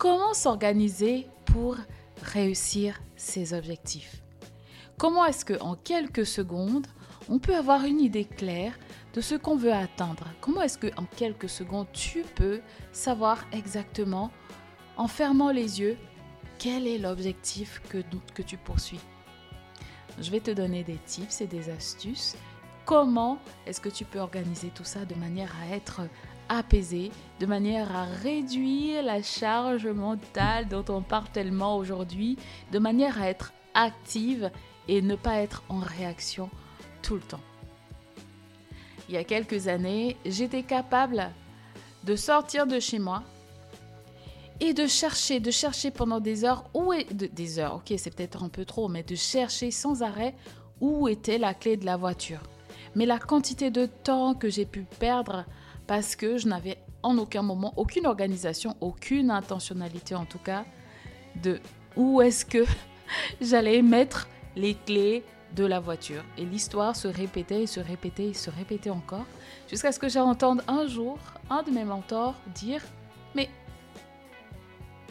comment s'organiser pour réussir ses objectifs? Comment est-ce que en quelques secondes, on peut avoir une idée claire de ce qu'on veut atteindre? Comment est-ce que en quelques secondes, tu peux savoir exactement en fermant les yeux quel est l'objectif que, que tu poursuis? Je vais te donner des tips et des astuces. Comment est-ce que tu peux organiser tout ça de manière à être apaisé, de manière à réduire la charge mentale dont on parle tellement aujourd'hui, de manière à être active et ne pas être en réaction tout le temps. Il y a quelques années, j'étais capable de sortir de chez moi et de chercher, de chercher pendant des heures où des heures, ok, c'est peut-être un peu trop, mais de chercher sans arrêt où était la clé de la voiture. Mais la quantité de temps que j'ai pu perdre parce que je n'avais en aucun moment aucune organisation, aucune intentionnalité en tout cas de où est-ce que j'allais mettre les clés de la voiture. Et l'histoire se répétait et se répétait et se répétait encore jusqu'à ce que j'entende un jour un de mes mentors dire Mais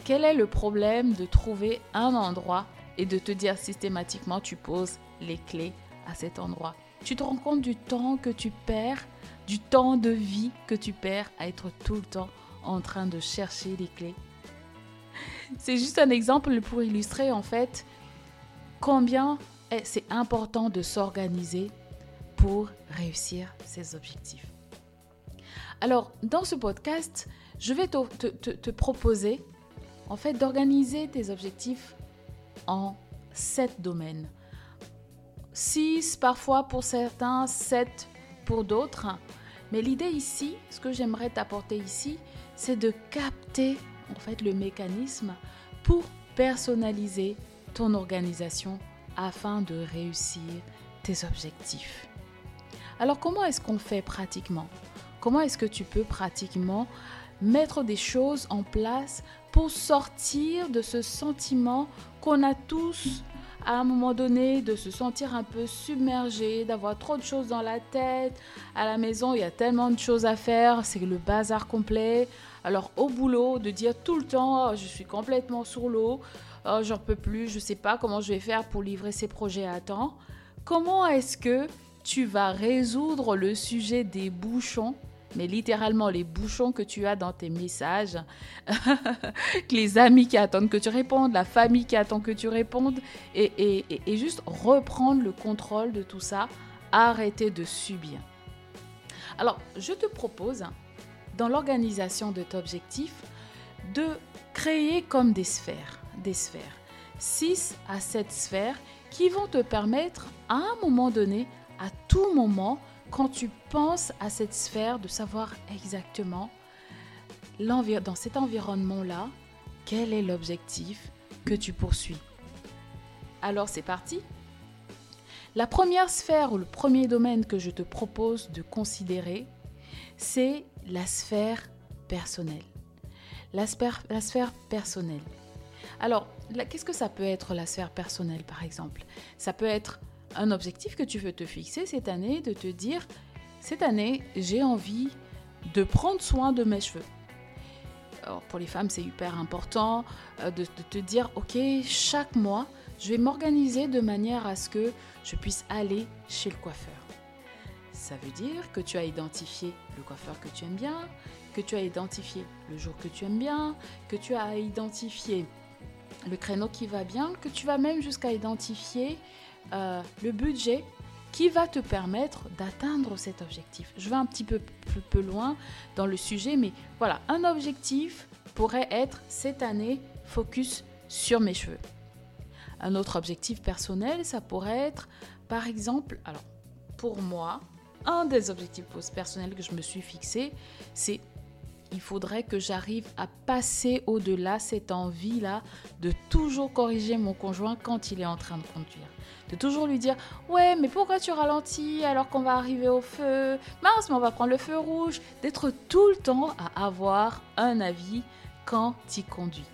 quel est le problème de trouver un endroit et de te dire systématiquement tu poses les clés à cet endroit? Tu te rends compte du temps que tu perds, du temps de vie que tu perds à être tout le temps en train de chercher les clés? C'est juste un exemple pour illustrer en fait combien c'est important de s'organiser pour réussir ses objectifs. Alors, dans ce podcast, je vais te, proposer en fait d'organiser tes objectifs en sept domaines. Six parfois pour certains, sept pour d'autres. Mais l'idée ici, ce que j'aimerais t'apporter ici, c'est de capter en fait le mécanisme pour personnaliser ton organisation afin de réussir tes objectifs. Alors comment est-ce qu'on fait pratiquement? Comment est-ce que tu peux pratiquement mettre des choses en place pour sortir de ce sentiment qu'on a tous à un moment donné de se sentir un peu submergé, d'avoir trop de choses dans la tête. À la maison, il y a tellement de choses à faire, c'est le bazar complet. Alors au boulot, de dire tout le temps, oh, je suis complètement sur l'eau, oh, j'en peux plus, je ne sais pas comment je vais faire pour livrer ces projets à temps. Comment est-ce que tu vas résoudre le sujet des bouchons mais littéralement les bouchons que tu as dans tes messages, les amis qui attendent que tu répondes, la famille qui attend que tu répondes, et, et juste reprendre le contrôle de tout ça, arrêter de subir. Alors, je te propose dans l'organisation de ton objectif de créer comme des sphères, des sphères, 6 à 7 sphères qui vont te permettre à un moment donné, à tout moment, quand tu penses à cette sphère, de savoir exactement dans cet environnement-là, quel est l'objectif que tu poursuis. Alors c'est parti. La première sphère ou le premier domaine que je te propose de considérer, c'est la sphère personnelle. La sphère, la sphère personnelle. Alors, qu'est-ce que ça peut être la sphère personnelle, par exemple? Ça peut être un objectif que tu veux te fixer cette année, de te dire, cette année, j'ai envie de prendre soin de mes cheveux. Pour les femmes, c'est hyper important euh, de te dire, OK, chaque mois, je vais m'organiser de manière à ce que je puisse aller chez le coiffeur. Ça veut dire que tu as identifié le coiffeur que tu aimes bien, que tu as identifié le jour que tu aimes bien, que tu as identifié le créneau qui va bien, que tu vas même jusqu'à identifier euh, le budget qui va te permettre d'atteindre cet objectif. Je vais un petit peu plus loin dans le sujet, mais voilà, un objectif pourrait être cette année focus sur mes cheveux. Un autre objectif personnel, ça pourrait être, par exemple, alors pour moi, un des objectifs personnels que je me suis fixé, c'est il faudrait que j'arrive à passer au-delà cette envie-là de toujours corriger mon conjoint quand il est en train de conduire. De toujours lui dire Ouais, mais pourquoi tu ralentis alors qu'on va arriver au feu? Mince, mais on va prendre le feu rouge. D'être tout le temps à avoir un avis quand il conduit.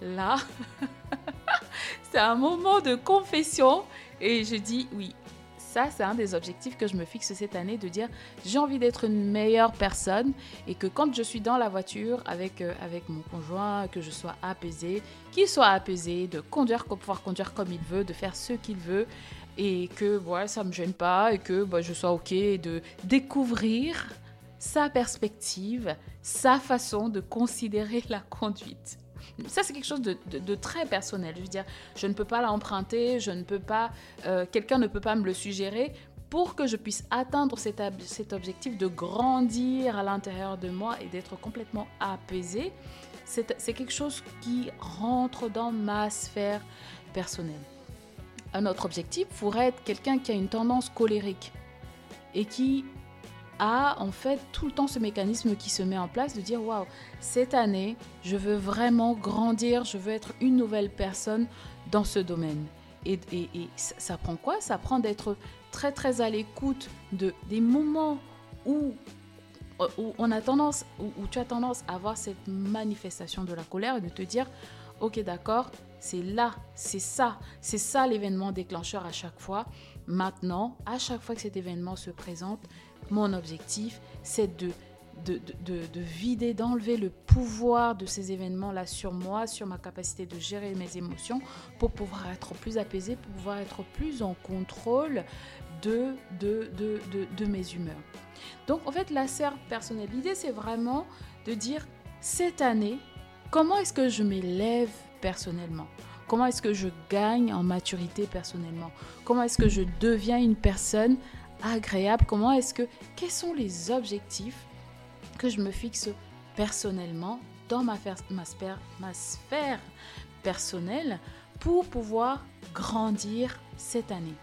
Là, c'est un moment de confession et je dis Oui, ça, c'est un des objectifs que je me fixe cette année, de dire j'ai envie d'être une meilleure personne et que quand je suis dans la voiture avec, euh, avec mon conjoint, que je sois apaisée, qu'il soit apaisé, de conduire, pouvoir conduire comme il veut, de faire ce qu'il veut et que voilà, ça ne me gêne pas et que bah, je sois OK de découvrir sa perspective, sa façon de considérer la conduite. Ça, c'est quelque chose de, très personnel. Je veux dire, je ne peux pas l'emprunter, je ne peux pas, euh, quelqu'un ne peut pas me le suggérer pour que je puisse atteindre cet, cet objectif de grandir à l'intérieur de moi et d'être complètement apaisé. C'est quelque chose qui rentre dans ma sphère personnelle. Un autre objectif pourrait être quelqu'un qui a une tendance colérique et qui en fait tout le temps ce mécanisme qui se met en place de dire waouh, cette année, je veux vraiment grandir, je veux être une nouvelle personne dans ce domaine. Et, ça prend quoi? Ça prend d'être très très à l'écoute de des moments où, où on a tendance, où, où tu as tendance à avoir cette manifestation de la colère et de te dire ok d'accord, c'est là, c'est ça, c'est ça l'événement déclencheur à chaque fois. Maintenant, à chaque fois que cet événement se présente, mon objectif, c'est de, de, vider, d'enlever le pouvoir de ces événements-là sur moi, sur ma capacité de gérer mes émotions, pour pouvoir être plus apaisé, pour pouvoir être plus en contrôle de, de, de mes humeurs. Donc en fait, la serre personnelle, l'idée c'est vraiment de dire, cette année, comment est-ce que je m'élève personnellement? Comment est-ce que je gagne en maturité personnellement? Comment est-ce que je deviens une personne agréable Comment est-ce que quels sont les objectifs que je me fixe personnellement dans ma, sphère personnelle pour pouvoir grandir cette année?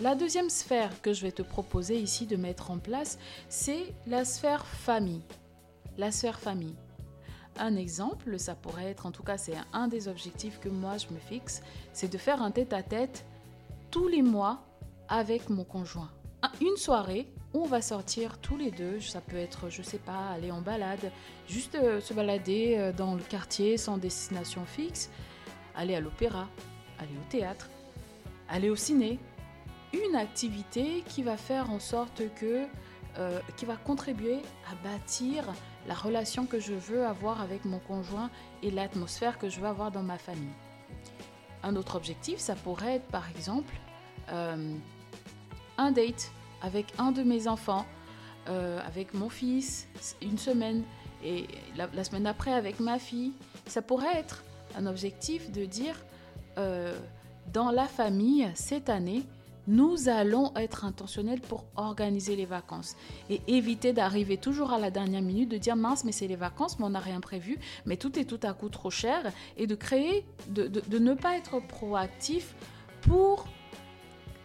La deuxième sphère que je vais te proposer ici de mettre en place, c'est la sphère famille. La sphère famille. Un exemple, ça pourrait être, en tout cas c'est un des objectifs que moi je me fixe, c'est de faire un tête-à-tête tous les mois avec mon conjoint. Une soirée où on va sortir tous les deux, ça peut être, je sais pas, aller en balade, juste euh, se balader euh, dans le quartier sans destination fixe, aller à l'opéra, aller au théâtre, aller au ciné. Une activité qui va faire en sorte que, euh, qui va contribuer à bâtir la relation que je veux avoir avec mon conjoint et l'atmosphère que je veux avoir dans ma famille. Un autre objectif, ça pourrait être par exemple un date avec un de mes enfants, euh, avec mon fils, une semaine, et la, semaine après avec ma fille. Ça pourrait être un objectif de dire, euh, dans la famille, cette année, nous allons être intentionnels pour organiser les vacances et éviter d'arriver toujours à la dernière minute de dire mince mais c'est les vacances mais on n'a rien prévu mais tout est tout à coup trop cher et de créer de, de ne pas être proactif pour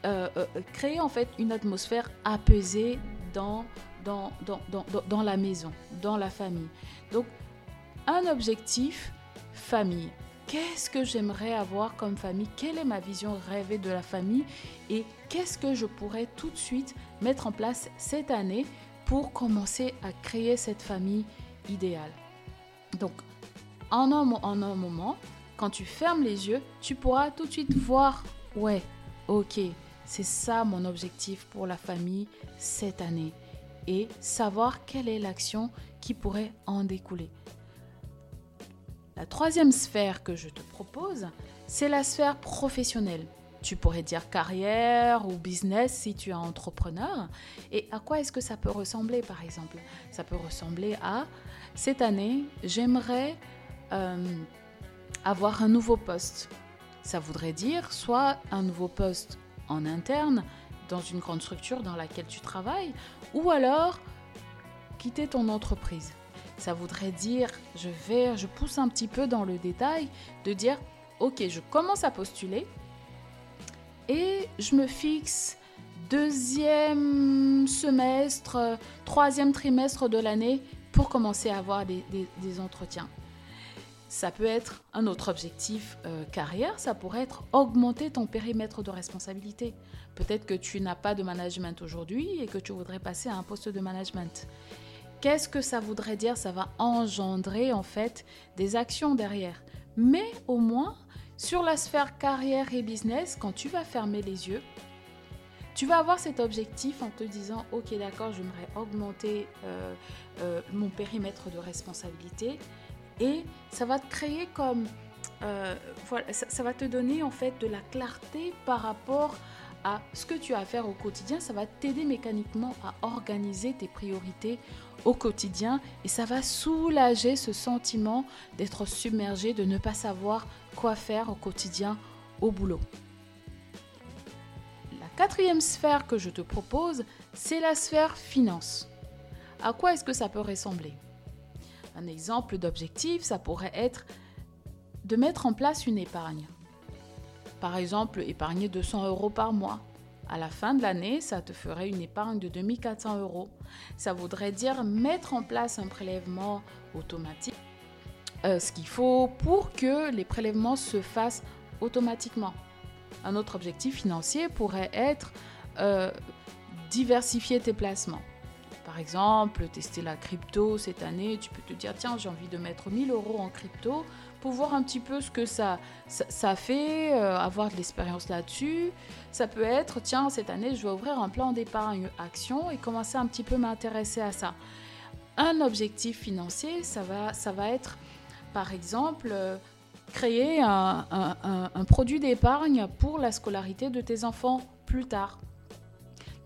euh, euh, créer en fait une atmosphère apaisée dans, dans, dans, dans, dans la maison, dans la famille. Donc, un objectif, famille. Qu'est-ce que j'aimerais avoir comme famille? Quelle est ma vision rêvée de la famille? Et qu'est-ce que je pourrais tout de suite mettre en place cette année pour commencer à créer cette famille idéale? Donc, en un, en un moment, quand tu fermes les yeux, tu pourras tout de suite voir, ouais, ok, c'est ça mon objectif pour la famille cette année et savoir quelle est l'action qui pourrait en découler. La troisième sphère que je te propose, c'est la sphère professionnelle. Tu pourrais dire carrière ou business si tu es entrepreneur. Et à quoi est-ce que ça peut ressembler par exemple? Ça peut ressembler à cette année, j'aimerais euh, avoir un nouveau poste. Ça voudrait dire soit un nouveau poste en interne dans une grande structure dans laquelle tu travailles, ou alors quitter ton entreprise. Ça voudrait dire, je vais, je pousse un petit peu dans le détail, de dire, ok, je commence à postuler et je me fixe deuxième semestre, troisième trimestre de l'année pour commencer à avoir des, entretiens. Ça peut être un autre objectif euh, carrière, ça pourrait être augmenter ton périmètre de responsabilité. Peut-être que tu n'as pas de management aujourd'hui et que tu voudrais passer à un poste de management. Qu'est-ce que ça voudrait dire? Ça va engendrer en fait des actions derrière. Mais au moins, sur la sphère carrière et business, quand tu vas fermer les yeux, tu vas avoir cet objectif en te disant, ok d'accord, j'aimerais augmenter euh, euh, mon périmètre de responsabilité et ça va te créer comme, euh, ça, va te donner en fait de la clarté par rapport à ce que tu as à faire au quotidien. Ça va t'aider mécaniquement à organiser tes priorités au quotidien et ça va soulager ce sentiment d'être submergé, de ne pas savoir quoi faire au quotidien au boulot. Quatrième sphère que je te propose, c'est la sphère finance. À quoi est-ce que ça peut ressembler? Un exemple d'objectif, ça pourrait être de mettre en place une épargne. Par exemple, épargner 200 euros par mois. À la fin de l'année, ça te ferait une épargne de 2400 euros. Ça voudrait dire mettre en place un prélèvement automatique, euh, ce qu'il faut pour que les prélèvements se fassent automatiquement. Un autre objectif financier pourrait être euh, diversifier tes placements. Par exemple, tester la crypto cette année, tu peux te dire, tiens, j'ai envie de mettre 1000 euros en crypto pour voir un petit peu ce que ça, ça, fait, euh, avoir de l'expérience là-dessus. Ça peut être, tiens, cette année, je vais ouvrir un plan d'épargne action et commencer un petit peu m'intéresser à ça. Un objectif financier, ça va, ça va être, par exemple, euh, créer un, produit d'épargne pour la scolarité de tes enfants plus tard.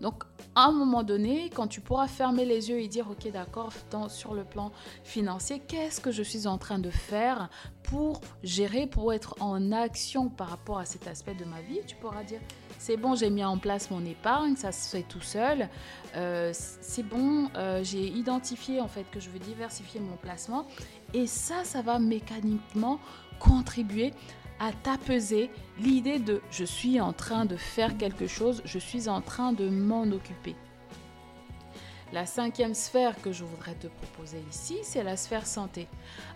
Donc, à un moment donné, quand tu pourras fermer les yeux et dire, OK, d'accord, sur le plan financier, qu'est-ce que je suis en train de faire pour gérer, pour être en action par rapport à cet aspect de ma vie, tu pourras dire, c'est bon, j'ai mis en place mon épargne, ça se fait tout seul. Euh, c'est bon, euh, j'ai identifié en fait que je veux diversifier mon placement. Et ça, ça va mécaniquement contribuer à t'apaiser l'idée de je suis en train de faire quelque chose, je suis en train de m'en occuper. La cinquième sphère que je voudrais te proposer ici, c'est la sphère santé.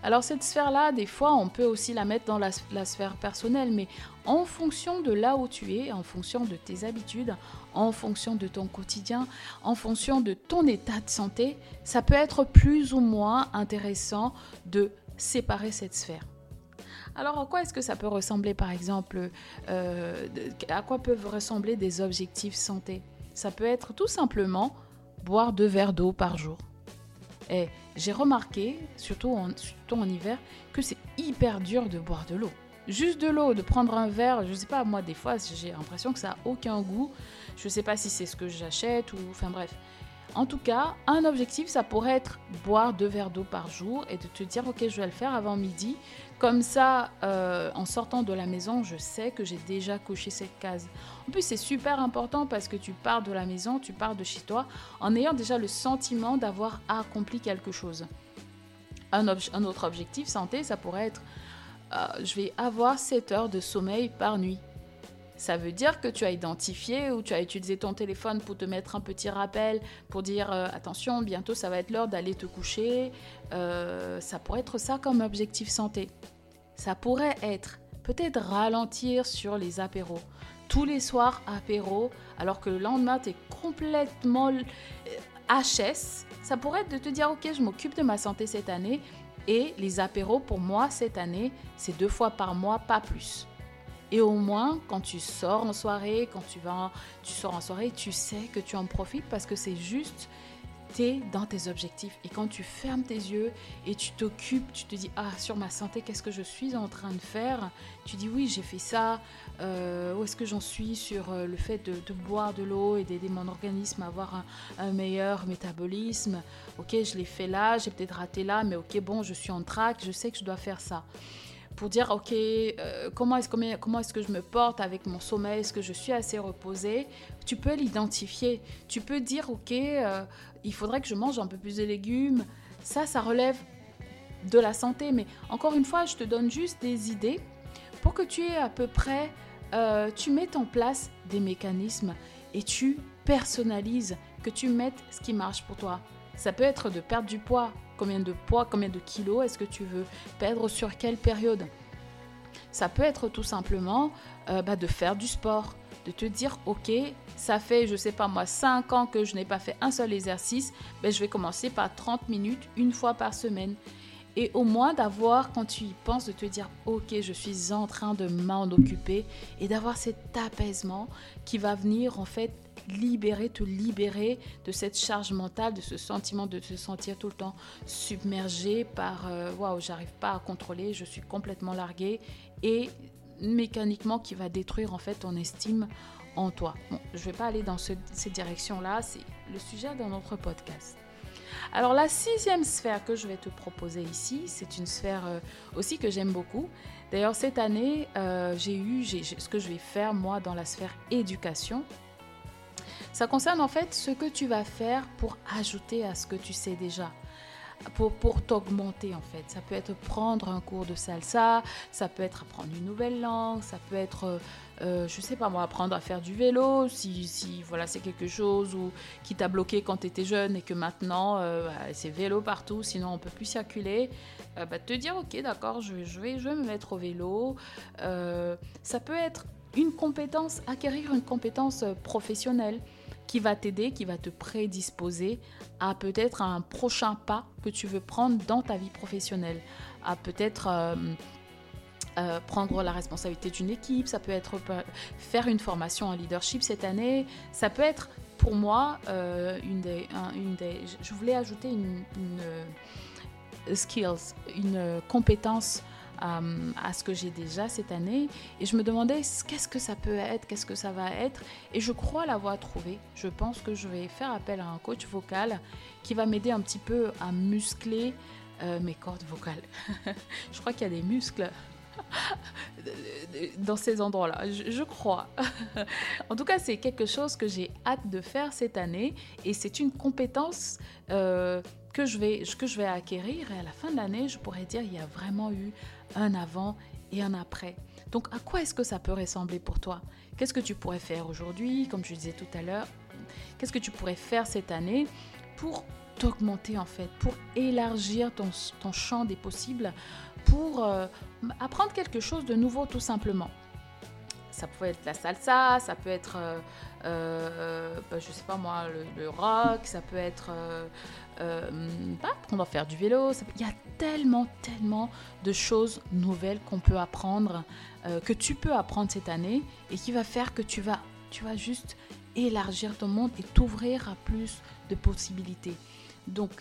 Alors cette sphère-là, des fois, on peut aussi la mettre dans la, sphère personnelle, mais en fonction de là où tu es, en fonction de tes habitudes, en fonction de ton quotidien, en fonction de ton état de santé, ça peut être plus ou moins intéressant de séparer cette sphère. Alors, à quoi est-ce que ça peut ressembler, par exemple euh, À quoi peuvent ressembler des objectifs santé? Ça peut être tout simplement boire deux verres d'eau par jour. Et j'ai remarqué, surtout en, hiver, que c'est hyper dur de boire de l'eau. Juste de l'eau, de prendre un verre, je sais pas, moi des fois j'ai l'impression que ça a aucun goût. Je sais pas si c'est ce que j'achète ou. Enfin bref. En tout cas, un objectif, ça pourrait être boire deux verres d'eau par jour et de te dire, ok, je vais le faire avant midi. Comme ça, euh, en sortant de la maison, je sais que j'ai déjà coché cette case. En plus, c'est super important parce que tu pars de la maison, tu pars de chez toi, en ayant déjà le sentiment d'avoir accompli quelque chose. Un, autre objectif santé, ça pourrait être, euh, je vais avoir 7 heures de sommeil par nuit. Ça veut dire que tu as identifié ou tu as utilisé ton téléphone pour te mettre un petit rappel, pour dire euh, attention, bientôt ça va être l'heure d'aller te coucher. Euh, ça pourrait être ça comme objectif santé. Ça pourrait être peut-être ralentir sur les apéros. Tous les soirs, apéro, alors que le lendemain, tu es complètement HS. Euh, ça pourrait être de te dire, ok, je m'occupe de ma santé cette année. Et les apéros, pour moi, cette année, c'est deux fois par mois, pas plus. Et au moins, quand tu sors en soirée, quand tu vas, tu sors en soirée, tu sais que tu en profites parce que c'est juste, tu es dans tes objectifs. Et quand tu fermes tes yeux et tu t'occupes, tu te dis, ah, sur ma santé, qu'est-ce que je suis en train de faire? Tu dis, oui, j'ai fait ça. Euh, où est-ce que j'en suis sur euh, le fait de, boire de l'eau et d'aider mon organisme à avoir un, un, meilleur métabolisme? Ok, je l'ai fait là, j'ai peut-être raté là, mais ok, bon, je suis en track, je sais que je dois faire ça. Pour dire, ok, euh, comment est-ce comment est que je me porte avec mon sommeil? Est-ce que je suis assez reposée? Tu peux l'identifier. Tu peux dire, ok, euh, il faudrait que je mange un peu plus de légumes. Ça, ça relève de la santé. Mais encore une fois, je te donne juste des idées pour que tu aies à peu près, euh, tu mettes en place des mécanismes et tu personnalises, que tu mettes ce qui marche pour toi. Ça peut être de perdre du poids. Combien de poids, combien de kilos est-ce que tu veux perdre sur quelle période Ça peut être tout simplement euh, bah, de faire du sport, de te dire ok, ça fait, je sais pas moi, 5 ans que je n'ai pas fait un seul exercice, ben, je vais commencer par 30 minutes une fois par semaine. Et au moins d'avoir, quand tu y penses, de te dire, ok, je suis en train de m'en occuper et d'avoir cet apaisement qui va venir en fait libérer, te libérer de cette charge mentale, de ce sentiment de te sentir tout le temps submergé par euh, waouh, j'arrive pas à contrôler, je suis complètement largué et mécaniquement qui va détruire en fait ton estime en toi. Je vais pas aller dans cette direction-là, c'est le sujet d'un autre podcast. Alors la sixième sphère que je vais te proposer ici, c'est une sphère euh, aussi que j'aime beaucoup. D'ailleurs cette année, euh, j'ai eu ce que je vais faire moi dans la sphère éducation. Ça concerne en fait ce que tu vas faire pour ajouter à ce que tu sais déjà. Pour, pour t'augmenter en fait. Ça peut être prendre un cours de salsa, ça peut être apprendre une nouvelle langue, ça peut être, euh, euh, je sais pas moi, apprendre à faire du vélo, si, si voilà c'est quelque chose ou, qui t'a bloqué quand tu étais jeune et que maintenant euh, bah, c'est vélo partout, sinon on peut plus circuler. bah, te dire ok d'accord, je, je, vais, je vais me mettre au vélo. ça peut être une compétence, acquérir une compétence professionnelle qui va t'aider, qui va te prédisposer à peut-être un prochain pas que tu veux prendre dans ta vie professionnelle, à peut-être euh, euh, prendre la responsabilité d'une équipe, ça peut être faire une formation en leadership cette année, ça peut être pour moi euh, une, des, une des... Je voulais ajouter une, une skills, une compétence euh, à ce que j'ai déjà cette année. Et je me demandais qu'est-ce que ça peut être, qu'est-ce que ça va être. Et je crois l'avoir trouvé. Je pense que je vais faire appel à un coach vocal qui va m'aider un petit peu à muscler euh, mes cordes vocales. je crois qu'il y a des muscles dans ces endroits-là, je, crois. en tout cas, c'est quelque chose que j'ai hâte de faire cette année et c'est une compétence euh, que, je vais, que je vais acquérir et à la fin de l'année, je pourrais dire il y a vraiment eu un avant et un après. Donc à quoi est-ce que ça peut ressembler pour toi? Qu'est-ce que tu pourrais faire aujourd'hui, comme je disais tout à l'heure? Qu'est-ce que tu pourrais faire cette année pour t'augmenter en fait, pour élargir ton, ton champ des possibles, pour euh, apprendre quelque chose de nouveau tout simplement? Ça peut être la salsa, ça peut être, euh, euh, bah, je sais pas moi, le, rock, ça peut être euh, apprendre à faire du vélo. Il y a tellement, tellement de choses nouvelles qu'on peut apprendre, que tu peux apprendre cette année et qui va faire que tu vas, tu vas juste élargir ton monde et t'ouvrir à plus de possibilités. Donc,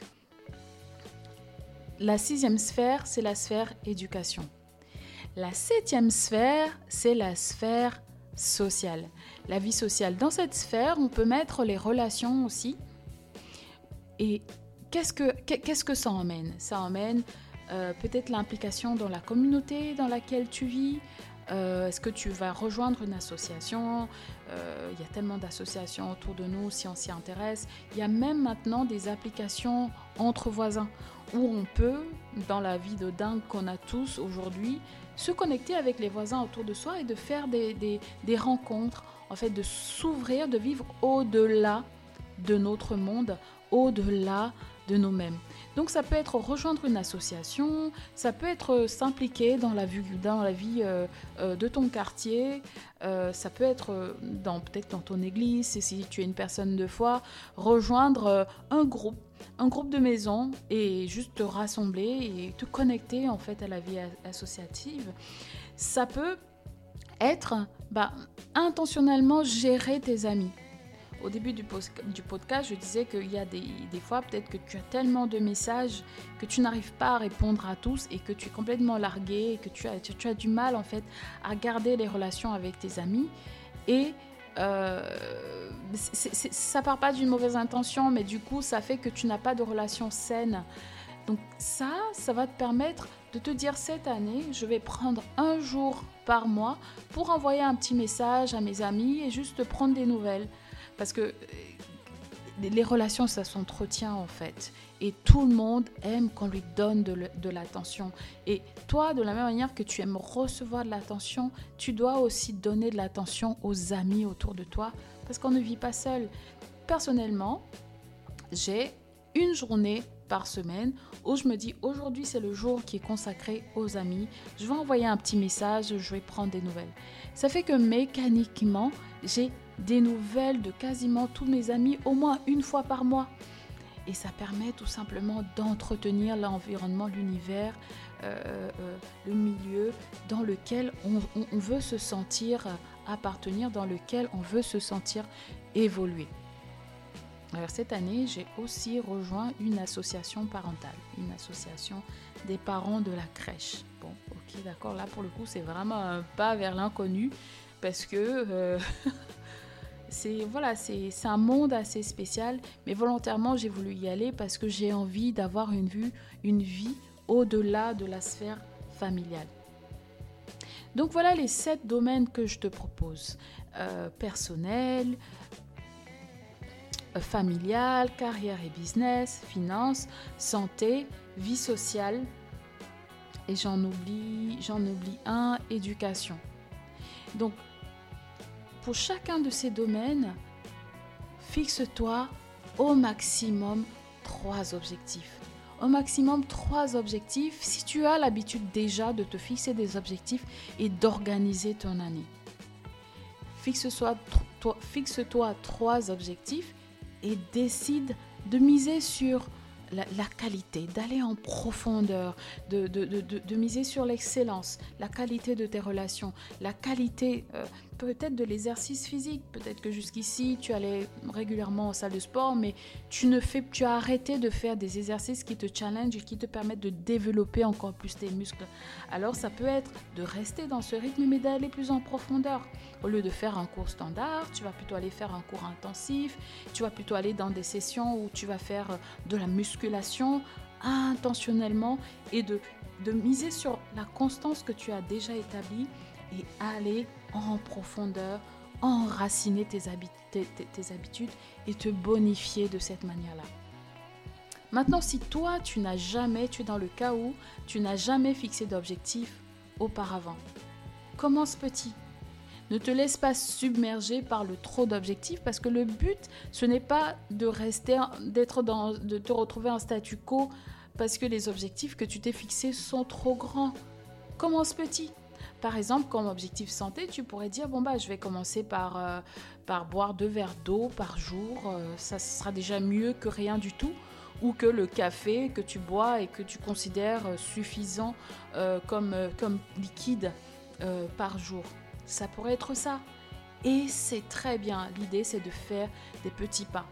la sixième sphère, c'est la sphère éducation. La septième sphère, c'est la sphère sociale. La vie sociale. Dans cette sphère, on peut mettre les relations aussi. Et qu'est-ce que, qu'est-ce que ça emmène? Ça emmène euh, peut-être l'implication dans la communauté dans laquelle tu vis. Euh, est-ce que tu vas rejoindre une association? Euh, Il y a tellement d'associations autour de nous si on s'y intéresse. Il y a même maintenant des applications entre voisins où on peut, dans la vie de dingue qu'on a tous aujourd'hui, se connecter avec les voisins autour de soi et de faire des, des, rencontres, en fait, de s'ouvrir, de vivre au-delà de notre monde, au-delà de nous-mêmes. Donc ça peut être rejoindre une association, ça peut être s'impliquer dans la vie, dans la vie euh, euh, de ton quartier, euh, ça peut être dans peut-être dans ton église, si tu es une personne de foi, rejoindre un groupe un groupe de maisons et juste te rassembler et te connecter en fait à la vie associative, ça peut être bah, intentionnellement gérer tes amis. Au début du, podcast, je disais qu'il y a des, fois peut-être que tu as tellement de messages que tu n'arrives pas à répondre à tous et que tu es complètement largué et que tu as, du mal en fait à garder les relations avec tes amis. Et euh, ça part pas d'une mauvaise intention, mais du coup, ça fait que tu n'as pas de relation saine Donc ça, ça va te permettre de te dire cette année, je vais prendre un jour par mois pour envoyer un petit message à mes amis et juste prendre des nouvelles. Parce que euh, les relations, ça s'entretient en fait. Et tout le monde aime qu'on lui donne de l'attention. Et toi, de la même manière que tu aimes recevoir de l'attention, tu dois aussi donner de l'attention aux amis autour de toi. Parce qu'on ne vit pas seul. Personnellement, j'ai une journée par semaine où je me dis aujourd'hui c'est le jour qui est consacré aux amis. Je vais envoyer un petit message, je vais prendre des nouvelles. Ça fait que mécaniquement, j'ai des nouvelles de quasiment tous mes amis au moins une fois par mois. Et ça permet tout simplement d'entretenir l'environnement, l'univers, euh, euh, le milieu dans lequel on, veut se sentir appartenir, dans lequel on veut se sentir évoluer. Alors cette année, j'ai aussi rejoint une association parentale, une association des parents de la crèche. Bon, ok, d'accord, là pour le coup, c'est vraiment un pas vers l'inconnu parce que euh, c'est voilà, c'est un monde assez spécial, mais volontairement j'ai voulu y aller parce que j'ai envie d'avoir une vue, une vie au-delà de la sphère familiale. Donc voilà les sept domaines que je te propose euh, personnel, euh, familial, carrière et business, finance, santé, vie sociale. Et j'en oublie, j'en oublie un, éducation. Donc pour chacun de ces domaines, fixe-toi au maximum trois objectifs. Au maximum trois objectifs si tu as l'habitude déjà de te fixer des objectifs et d'organiser ton année. Fixe-toi fixe trois objectifs et décide de miser sur la, qualité, d'aller en profondeur, de, de, miser sur l'excellence, la qualité de tes relations, la qualité euh, peut-être de l'exercice physique. Peut-être que jusqu'ici, tu allais régulièrement en salle de sport, mais tu, ne fais, tu as arrêté de faire des exercices qui te challenge et qui te permettent de développer encore plus tes muscles. Alors ça peut être de rester dans ce rythme, mais d'aller plus en profondeur. Au lieu de faire un cours standard, tu vas plutôt aller faire un cours intensif, tu vas plutôt aller dans des sessions où tu vas faire de la musculation intentionnellement et de, de miser sur la constance que tu as déjà établie et aller en profondeur, enraciner tes, tes, habitudes et te bonifier de cette manière-là. Maintenant, si toi, tu n'as jamais, tu es dans le cas où tu n'as jamais fixé d'objectif auparavant, commence petit. Ne te laisse pas submerger par le trop d'objectifs parce que le but, ce n'est pas de rester, d'être dans, de te retrouver en statu quo parce que les objectifs que tu t'es fixés sont trop grands. Commence petit. Par exemple, comme objectif santé, tu pourrais dire bon bah je vais commencer par, euh, par boire deux verres d'eau par jour, euh, ça sera déjà mieux que rien du tout ou que le café que tu bois et que tu considères suffisant euh, comme, comme liquide par jour. Ça pourrait être ça. Et c'est très bien. L'idée, c'est de faire des petits pas.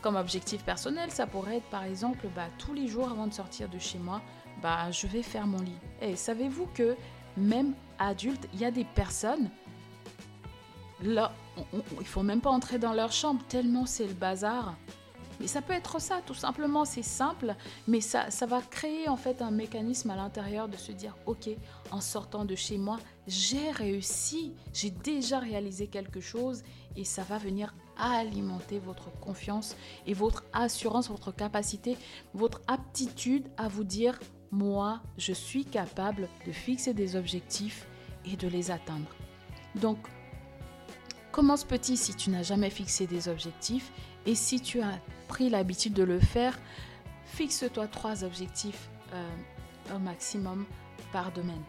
Comme objectif personnel, ça pourrait être par exemple, bah, tous les jours avant de sortir de chez moi, bah, je vais faire mon lit. Et savez-vous que même adultes, il y a des personnes, là, il faut même pas entrer dans leur chambre tellement c'est le bazar. Mais ça peut être ça, tout simplement, c'est simple, mais ça, ça va créer en fait un mécanisme à l'intérieur de se dire, ok, en sortant de chez moi, j'ai réussi, j'ai déjà réalisé quelque chose et ça va venir alimenter votre confiance et votre assurance, votre capacité, votre aptitude à vous dire, moi, je suis capable de fixer des objectifs et de les atteindre. Donc, commence petit si tu n'as jamais fixé des objectifs et si tu as pris l'habitude de le faire, fixe-toi trois objectifs euh, au maximum par domaine.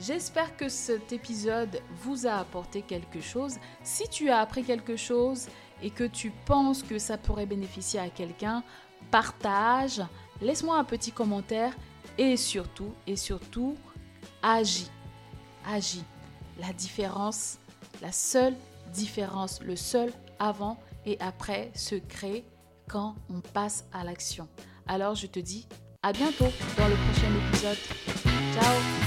J'espère que cet épisode vous a apporté quelque chose. Si tu as appris quelque chose et que tu penses que ça pourrait bénéficier à quelqu'un, partage, laisse-moi un petit commentaire et surtout, et surtout, agis. Agis. La différence, la seule différence, le seul avant et après se crée quand on passe à l'action. Alors je te dis à bientôt dans le prochain épisode. Ciao